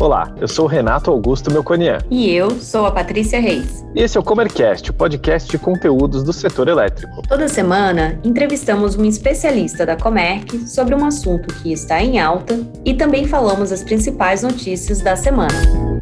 Olá, eu sou o Renato Augusto Melconian. E eu sou a Patrícia Reis. E esse é o Comercast, o podcast de conteúdos do setor elétrico. Toda semana, entrevistamos um especialista da Comerc sobre um assunto que está em alta e também falamos as principais notícias da semana.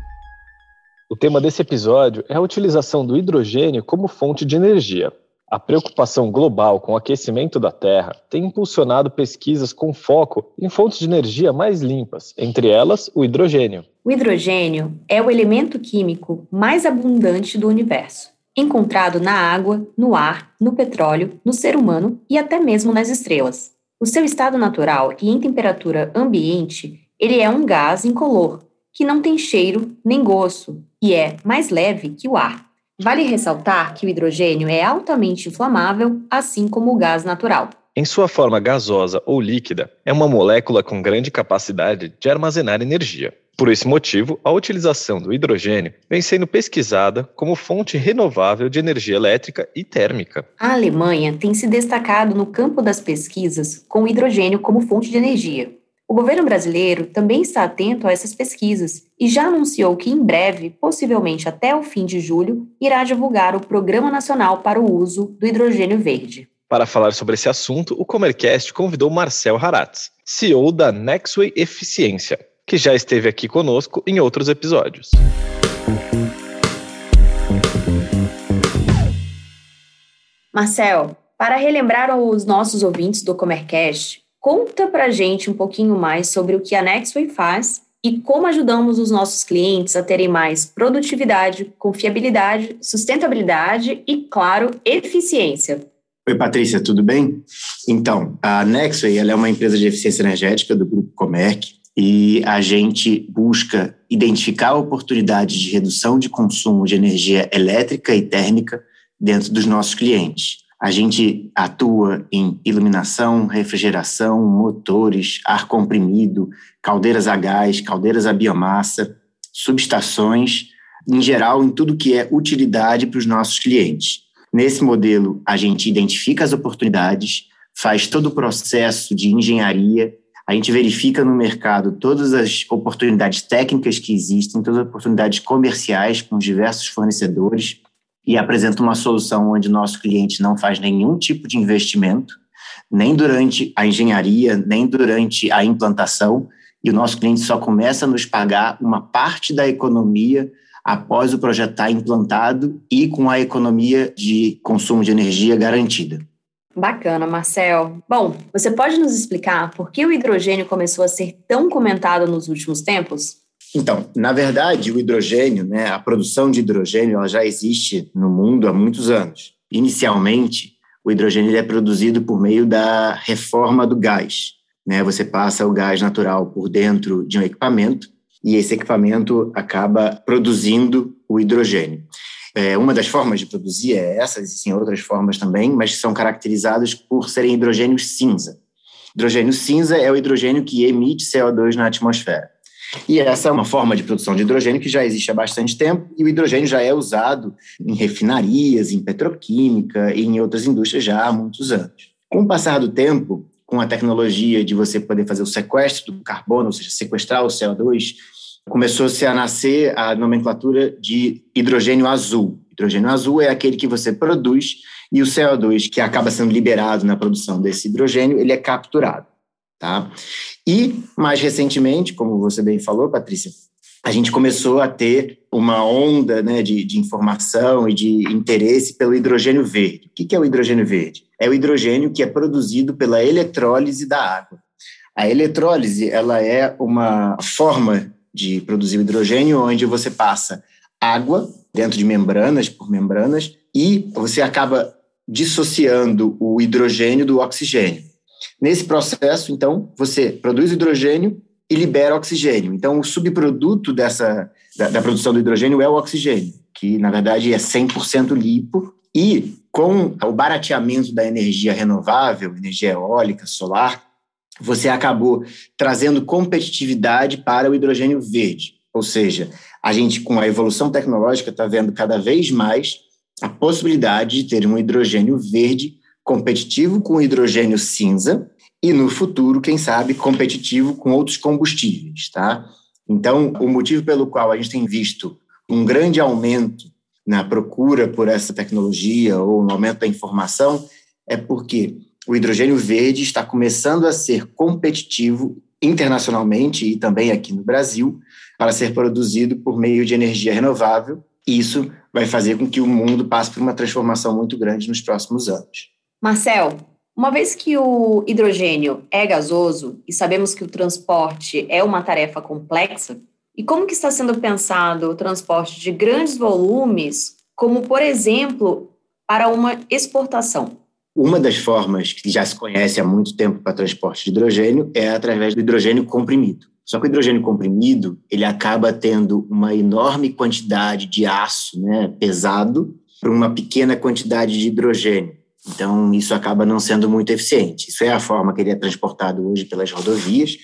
O tema desse episódio é a utilização do hidrogênio como fonte de energia. A preocupação global com o aquecimento da Terra tem impulsionado pesquisas com foco em fontes de energia mais limpas, entre elas o hidrogênio. O hidrogênio é o elemento químico mais abundante do universo, encontrado na água, no ar, no petróleo, no ser humano e até mesmo nas estrelas. O seu estado natural e em temperatura ambiente, ele é um gás incolor, que não tem cheiro nem gosto e é mais leve que o ar. Vale ressaltar que o hidrogênio é altamente inflamável, assim como o gás natural. Em sua forma gasosa ou líquida, é uma molécula com grande capacidade de armazenar energia. Por esse motivo, a utilização do hidrogênio vem sendo pesquisada como fonte renovável de energia elétrica e térmica. A Alemanha tem se destacado no campo das pesquisas com o hidrogênio como fonte de energia. O governo brasileiro também está atento a essas pesquisas e já anunciou que em breve, possivelmente até o fim de julho, irá divulgar o Programa Nacional para o Uso do Hidrogênio Verde. Para falar sobre esse assunto, o Comercast convidou Marcel Haratz, CEO da Nexway Eficiência, que já esteve aqui conosco em outros episódios. Marcel, para relembrar os nossos ouvintes do Comercast, Conta para gente um pouquinho mais sobre o que a Nexway faz e como ajudamos os nossos clientes a terem mais produtividade, confiabilidade, sustentabilidade e, claro, eficiência. Oi, Patrícia, tudo bem? Então, a Nexway é uma empresa de eficiência energética do Grupo Comerc e a gente busca identificar oportunidades de redução de consumo de energia elétrica e térmica dentro dos nossos clientes. A gente atua em iluminação, refrigeração, motores, ar comprimido, caldeiras a gás, caldeiras a biomassa, subestações, em geral, em tudo que é utilidade para os nossos clientes. Nesse modelo, a gente identifica as oportunidades, faz todo o processo de engenharia, a gente verifica no mercado todas as oportunidades técnicas que existem, todas as oportunidades comerciais com os diversos fornecedores e apresenta uma solução onde nosso cliente não faz nenhum tipo de investimento, nem durante a engenharia, nem durante a implantação, e o nosso cliente só começa a nos pagar uma parte da economia após o projeto estar implantado e com a economia de consumo de energia garantida. Bacana, Marcel. Bom, você pode nos explicar por que o hidrogênio começou a ser tão comentado nos últimos tempos? Então, na verdade, o hidrogênio, né, a produção de hidrogênio, ela já existe no mundo há muitos anos. Inicialmente, o hidrogênio é produzido por meio da reforma do gás. Né? Você passa o gás natural por dentro de um equipamento e esse equipamento acaba produzindo o hidrogênio. É, uma das formas de produzir é essa, existem outras formas também, mas são caracterizadas por serem hidrogênios cinza. Hidrogênio cinza é o hidrogênio que emite CO2 na atmosfera. E essa é uma forma de produção de hidrogênio que já existe há bastante tempo, e o hidrogênio já é usado em refinarias, em petroquímica e em outras indústrias já há muitos anos. Com o passar do tempo, com a tecnologia de você poder fazer o sequestro do carbono, ou seja, sequestrar o CO2, começou-se a nascer a nomenclatura de hidrogênio azul. Hidrogênio azul é aquele que você produz e o CO2 que acaba sendo liberado na produção desse hidrogênio, ele é capturado. Tá? E, mais recentemente, como você bem falou, Patrícia, a gente começou a ter uma onda né, de, de, informação e de interesse pelo hidrogênio verde. O que é o hidrogênio verde? É o hidrogênio que é produzido pela eletrólise da água. A eletrólise ela é uma forma de produzir hidrogênio onde você passa água dentro de membranas, por membranas, e você acaba dissociando o hidrogênio do oxigênio. Nesse processo, então, você produz hidrogênio e libera oxigênio. Então, o subproduto dessa, da, da produção do hidrogênio é o oxigênio, que, na verdade, é 100% limpo e com o barateamento da energia renovável, energia eólica, solar, você acabou trazendo competitividade para o hidrogênio verde. Ou seja, a gente, com a evolução tecnológica, está vendo cada vez mais a possibilidade de ter um hidrogênio verde competitivo com hidrogênio cinza e no futuro, quem sabe, competitivo com outros combustíveis, tá? Então, o motivo pelo qual a gente tem visto um grande aumento na procura por essa tecnologia ou um aumento da informação é porque o hidrogênio verde está começando a ser competitivo internacionalmente e também aqui no Brasil para ser produzido por meio de energia renovável. Isso vai fazer com que o mundo passe por uma transformação muito grande nos próximos anos. Marcel, uma vez que o hidrogênio é gasoso e sabemos que o transporte é uma tarefa complexa, e como que está sendo pensado o transporte de grandes volumes, como por exemplo, para uma exportação? Uma das formas que já se conhece há muito tempo para transporte de hidrogênio é através do hidrogênio comprimido. Só que o hidrogênio comprimido ele acaba tendo uma enorme quantidade de aço né, pesado para uma pequena quantidade de hidrogênio. Então, isso acaba não sendo muito eficiente. Isso é a forma que ele é transportado hoje pelas rodovias,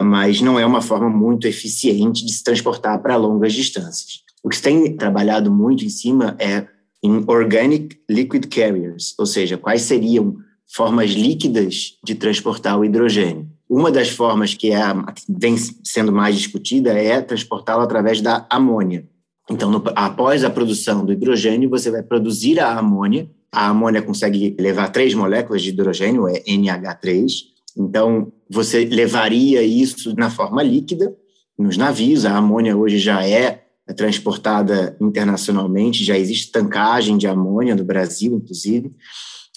mas não é uma forma muito eficiente de se transportar para longas distâncias. O que se tem trabalhado muito em cima é em Organic Liquid Carriers, ou seja, quais seriam formas líquidas de transportar o hidrogênio. Uma das formas que é, vem sendo mais discutida é transportá-lo através da amônia. Então, no, após a produção do hidrogênio, você vai produzir a amônia. A amônia consegue levar três moléculas de hidrogênio, é NH3. Então, você levaria isso na forma líquida nos navios. A amônia hoje já é transportada internacionalmente, já existe tancagem de amônia no Brasil, inclusive,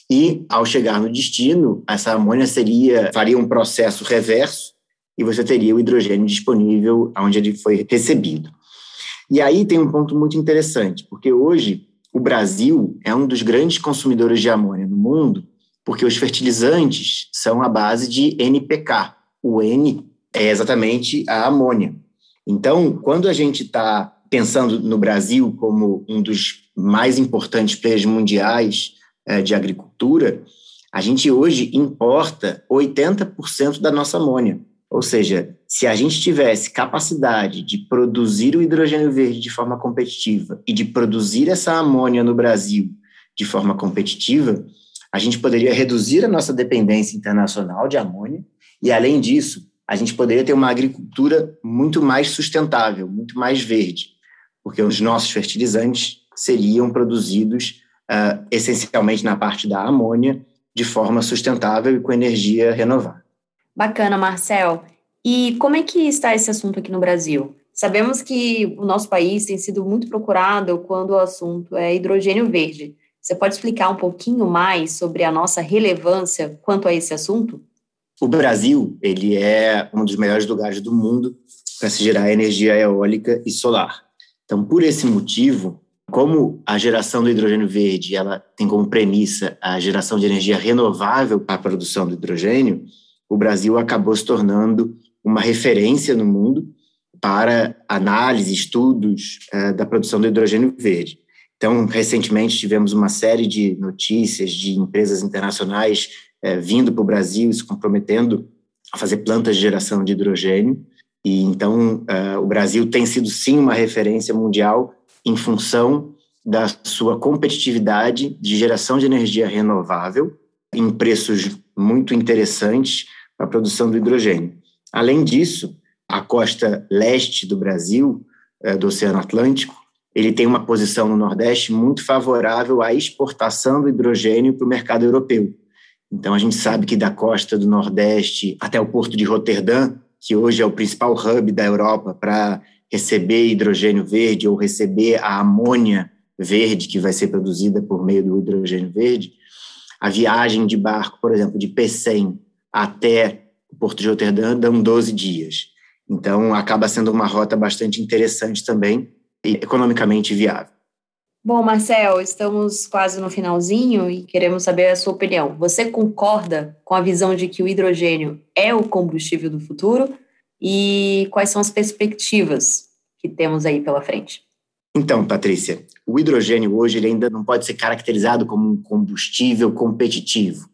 e ao chegar no destino, essa amônia seria faria um processo reverso e você teria o hidrogênio disponível onde ele foi recebido. E aí tem um ponto muito interessante, porque hoje o Brasil é um dos grandes consumidores de amônia no mundo, porque os fertilizantes são a base de NPK. O N é exatamente a amônia. Então, quando a gente está pensando no Brasil como um dos mais importantes players mundiais é, de agricultura, a gente hoje importa 80% da nossa amônia. Ou seja, se a gente tivesse capacidade de produzir o hidrogênio verde de forma competitiva e de produzir essa amônia no Brasil de forma competitiva, a gente poderia reduzir a nossa dependência internacional de amônia e, além disso, a gente poderia ter uma agricultura muito mais sustentável, muito mais verde porque os nossos fertilizantes seriam produzidos uh, essencialmente na parte da amônia, de forma sustentável e com energia renovável. Bacana, Marcel. E como é que está esse assunto aqui no Brasil? Sabemos que o nosso país tem sido muito procurado quando o assunto é hidrogênio verde. Você pode explicar um pouquinho mais sobre a nossa relevância quanto a esse assunto? O Brasil, ele é um dos melhores lugares do mundo para se gerar energia eólica e solar. Então, por esse motivo, como a geração do hidrogênio verde ela tem como premissa a geração de energia renovável para a produção do hidrogênio, o Brasil acabou se tornando uma referência no mundo para análise, estudos uh, da produção do hidrogênio verde. Então, recentemente tivemos uma série de notícias de empresas internacionais uh, vindo para o Brasil e se comprometendo a fazer plantas de geração de hidrogênio. E então uh, o Brasil tem sido sim uma referência mundial em função da sua competitividade de geração de energia renovável em preços muito interessantes a produção do hidrogênio. Além disso, a costa leste do Brasil, uh, do Oceano Atlântico, ele tem uma posição no Nordeste muito favorável à exportação do hidrogênio para o mercado europeu. Então, a gente sabe que da costa do Nordeste até o porto de Roterdã, que hoje é o principal hub da Europa para receber hidrogênio verde ou receber a amônia verde que vai ser produzida por meio do hidrogênio verde, a viagem de barco, por exemplo, de P100 até o Porto de Roterdã dão 12 dias. Então, acaba sendo uma rota bastante interessante também e economicamente viável. Bom, Marcel, estamos quase no finalzinho e queremos saber a sua opinião. Você concorda com a visão de que o hidrogênio é o combustível do futuro? E quais são as perspectivas que temos aí pela frente? Então, Patrícia, o hidrogênio hoje ainda não pode ser caracterizado como um combustível competitivo.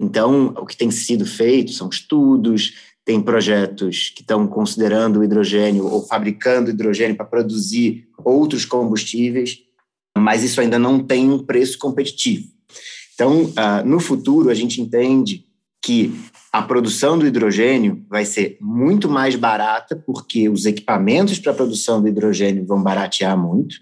Então, o que tem sido feito são estudos, tem projetos que estão considerando o hidrogênio ou fabricando hidrogênio para produzir outros combustíveis mas isso ainda não tem um preço competitivo. Então, uh, no futuro, a gente entende que a produção do hidrogênio vai ser muito mais barata, porque os equipamentos para a produção do hidrogênio vão baratear muito.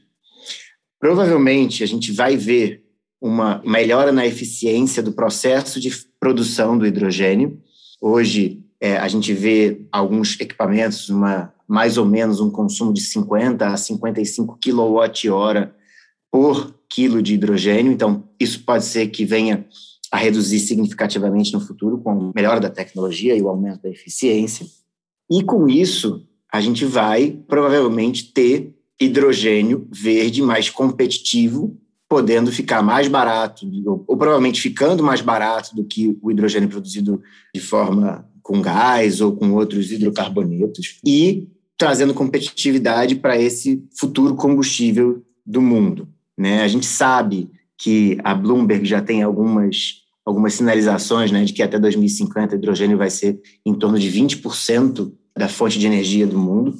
Provavelmente a gente vai ver uma melhora na eficiência do processo de produção do hidrogênio. Hoje é, a gente vê alguns equipamentos, uma, mais ou menos um consumo de 50 a 55 kWh por quilo de hidrogênio. Então, isso pode ser que venha a reduzir significativamente no futuro com a melhora da tecnologia e o aumento da eficiência. E com isso, a gente vai provavelmente ter hidrogênio verde mais competitivo, podendo ficar mais barato, ou, ou, provavelmente ficando mais barato do que o hidrogênio produzido de forma com gás ou com outros hidrocarbonetos, e trazendo competitividade para esse futuro combustível do mundo. Né? A gente sabe que a Bloomberg já tem algumas, algumas sinalizações né, de que até 2050 o hidrogênio vai ser em torno de 20% da fonte de energia do mundo.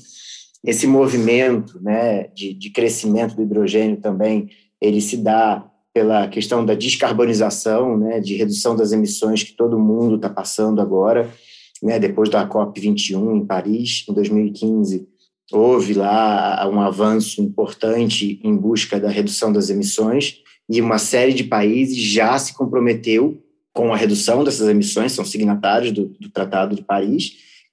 Esse movimento né, de, de crescimento do hidrogênio também ele se dá pela questão da descarbonização, né, de redução das emissões que todo mundo está passando agora, né, depois da COP21 em Paris, em 2015, houve lá um avanço importante em busca da redução das emissões, e uma série de países já se comprometeu com a redução dessas emissões, são signatários do, do Tratado de Paris,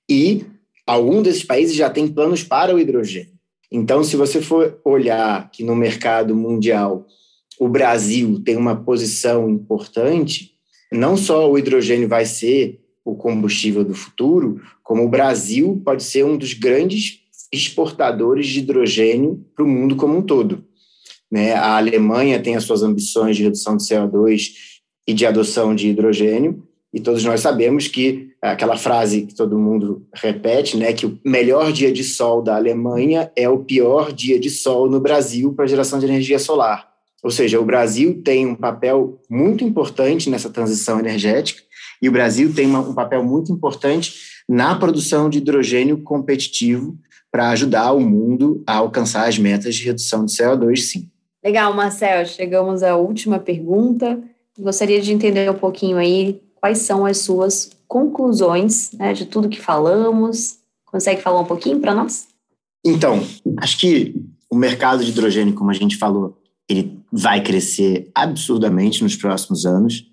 e alguns desses países já têm planos para o hidrogênio. Então, se você for olhar que no mercado mundial o Brasil tem uma posição importante, não só o hidrogênio vai ser o combustível do futuro, como o Brasil pode ser um dos grandes exportadores de hidrogênio para o mundo como um todo. Né? A Alemanha tem as suas ambições de redução de CO2 e de adoção de hidrogênio, e todos nós sabemos que aquela frase que todo mundo repete, né, que o melhor dia de sol da Alemanha é o pior dia de sol no Brasil para geração de energia solar. Ou seja, o Brasil tem um papel muito importante nessa transição energética e o Brasil tem uma, um papel muito importante na produção de hidrogênio competitivo para ajudar o mundo a alcançar as metas de redução de CO2, sim. Legal, Marcel. Chegamos à última pergunta. Gostaria de entender um pouquinho aí quais são as suas conclusões né, de tudo que falamos. Consegue falar um pouquinho para nós? Então, acho que o mercado de hidrogênio, como a gente falou, ele vai crescer absurdamente nos próximos anos.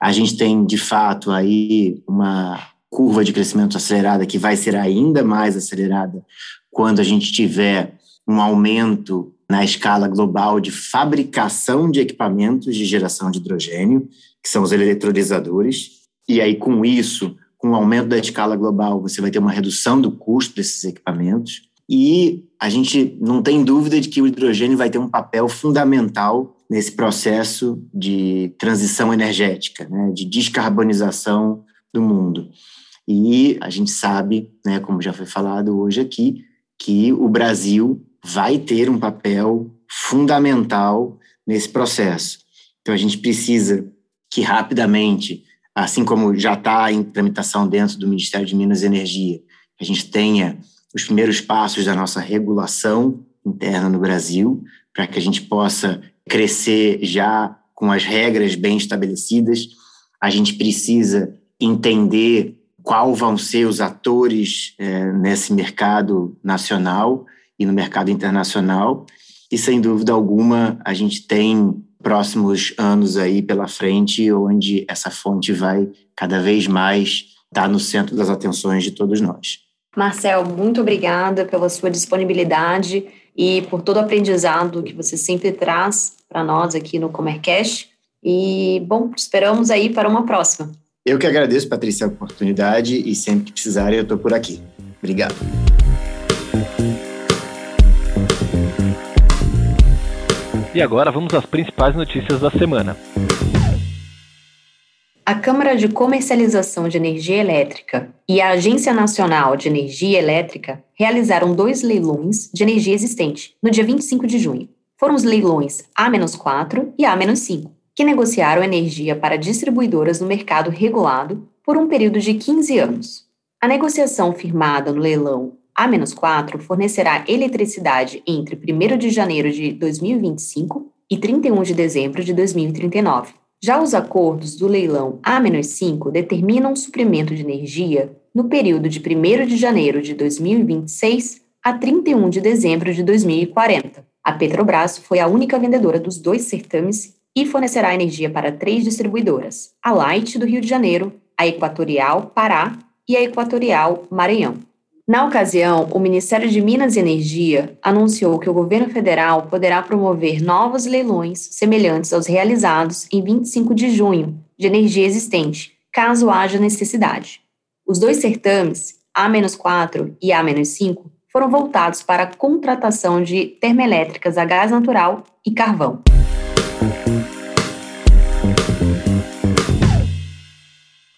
A gente tem, de fato, aí uma curva de crescimento acelerada que vai ser ainda mais acelerada quando a gente tiver um aumento na escala global de fabricação de equipamentos de geração de hidrogênio, que são os eletrolisadores. E aí, com isso, com o aumento da escala global, você vai ter uma redução do custo desses equipamentos. E a gente não tem dúvida de que o hidrogênio vai ter um papel fundamental nesse processo de transição energética, né, de descarbonização do mundo. E a gente sabe, né, como já foi falado hoje aqui, que o Brasil vai ter um papel fundamental nesse processo. Então, a gente precisa que rapidamente, assim como já está em tramitação dentro do Ministério de Minas e Energia, a gente tenha os primeiros passos da nossa regulação interna no Brasil, para que a gente possa crescer já com as regras bem estabelecidas. A gente precisa entender qual vão ser os atores é, nesse mercado nacional e no mercado internacional. E sem dúvida alguma, a gente tem próximos anos aí pela frente onde essa fonte vai cada vez mais estar no centro das atenções de todos nós. Marcel, muito obrigada pela sua disponibilidade e por todo o aprendizado que você sempre traz para nós aqui no Comercast. E, bom, esperamos aí para uma próxima. Eu que agradeço, Patrícia, a oportunidade e sempre que precisarem eu estou por aqui. Obrigado. E agora vamos às principais notícias da semana. A Câmara de Comercialização de Energia Elétrica e a Agência Nacional de Energia Elétrica realizaram dois leilões de energia existente no dia 25 de junho. Foram os leilões A-4 e A-5, que negociaram energia para distribuidoras no mercado regulado por um período de 15 anos. A negociação firmada no leilão a-4 fornecerá eletricidade entre 1 de janeiro de 2025 e 31 de dezembro de 2039. Já os acordos do leilão A-5 determinam o suprimento de energia no período de 1 de janeiro de 2026 a 31 de dezembro de 2040. A Petrobras foi a única vendedora dos dois certames e fornecerá energia para três distribuidoras: a Light do Rio de Janeiro, a Equatorial Pará e a Equatorial Maranhão. Na ocasião, o Ministério de Minas e Energia anunciou que o governo federal poderá promover novos leilões semelhantes aos realizados em 25 de junho de energia existente, caso haja necessidade. Os dois certames, A-4 e A-5, foram voltados para a contratação de termoelétricas a gás natural e carvão.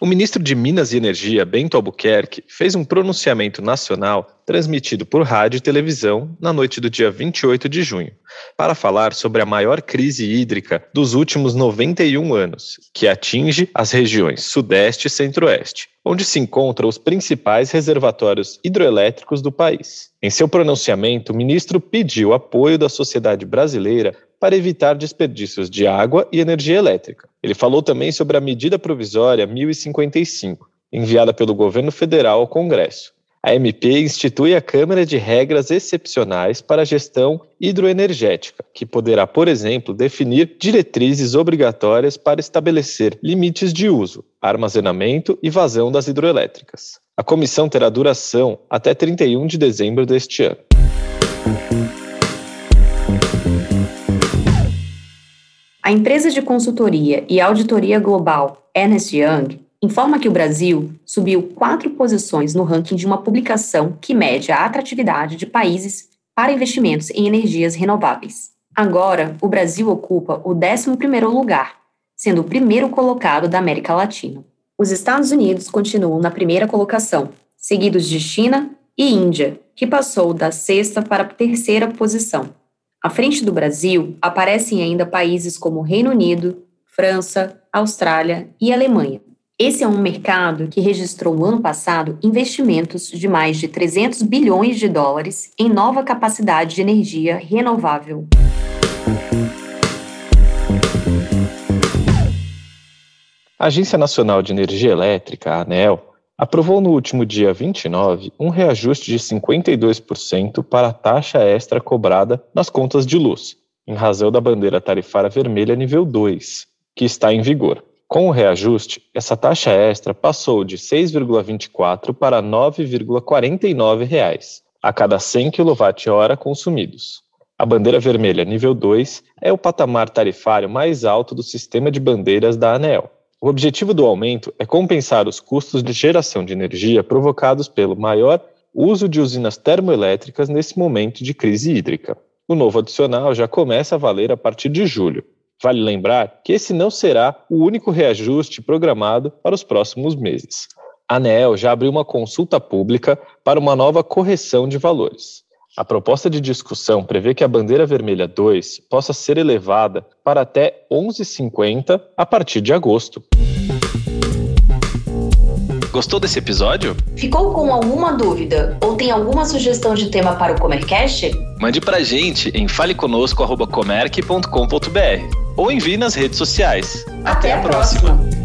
O ministro de Minas e Energia, Bento Albuquerque, fez um pronunciamento nacional transmitido por rádio e televisão na noite do dia 28 de junho, para falar sobre a maior crise hídrica dos últimos 91 anos, que atinge as regiões Sudeste e Centro-Oeste, onde se encontram os principais reservatórios hidroelétricos do país. Em seu pronunciamento, o ministro pediu apoio da sociedade brasileira para evitar desperdícios de água e energia elétrica. Ele falou também sobre a medida provisória 1055, enviada pelo governo federal ao Congresso. A MP institui a Câmara de Regras Excepcionais para a Gestão Hidroenergética, que poderá, por exemplo, definir diretrizes obrigatórias para estabelecer limites de uso, armazenamento e vazão das hidroelétricas. A comissão terá duração até 31 de dezembro deste ano. A empresa de consultoria e auditoria global Ernst Young informa que o Brasil subiu quatro posições no ranking de uma publicação que mede a atratividade de países para investimentos em energias renováveis. Agora, o Brasil ocupa o 11º lugar, sendo o primeiro colocado da América Latina. Os Estados Unidos continuam na primeira colocação, seguidos de China e Índia, que passou da sexta para a terceira posição. À frente do Brasil, aparecem ainda países como Reino Unido, França, Austrália e Alemanha. Esse é um mercado que registrou no ano passado investimentos de mais de 300 bilhões de dólares em nova capacidade de energia renovável. A Agência Nacional de Energia Elétrica, a ANEL, aprovou no último dia 29 um reajuste de 52% para a taxa extra cobrada nas contas de luz, em razão da bandeira tarifária vermelha nível 2, que está em vigor. Com o reajuste, essa taxa extra passou de 6,24 para 9,49 reais a cada 100 kWh consumidos. A bandeira vermelha nível 2 é o patamar tarifário mais alto do sistema de bandeiras da ANEEL. O objetivo do aumento é compensar os custos de geração de energia provocados pelo maior uso de usinas termoelétricas nesse momento de crise hídrica. O novo adicional já começa a valer a partir de julho. Vale lembrar que esse não será o único reajuste programado para os próximos meses. A ANEEL já abriu uma consulta pública para uma nova correção de valores. A proposta de discussão prevê que a bandeira vermelha 2 possa ser elevada para até 11,50 a partir de agosto. Gostou desse episódio? Ficou com alguma dúvida ou tem alguma sugestão de tema para o Comercast? Mande pra gente em faleconosco.comerc.com.br ou envie nas redes sociais. Até, Até a próxima. próxima.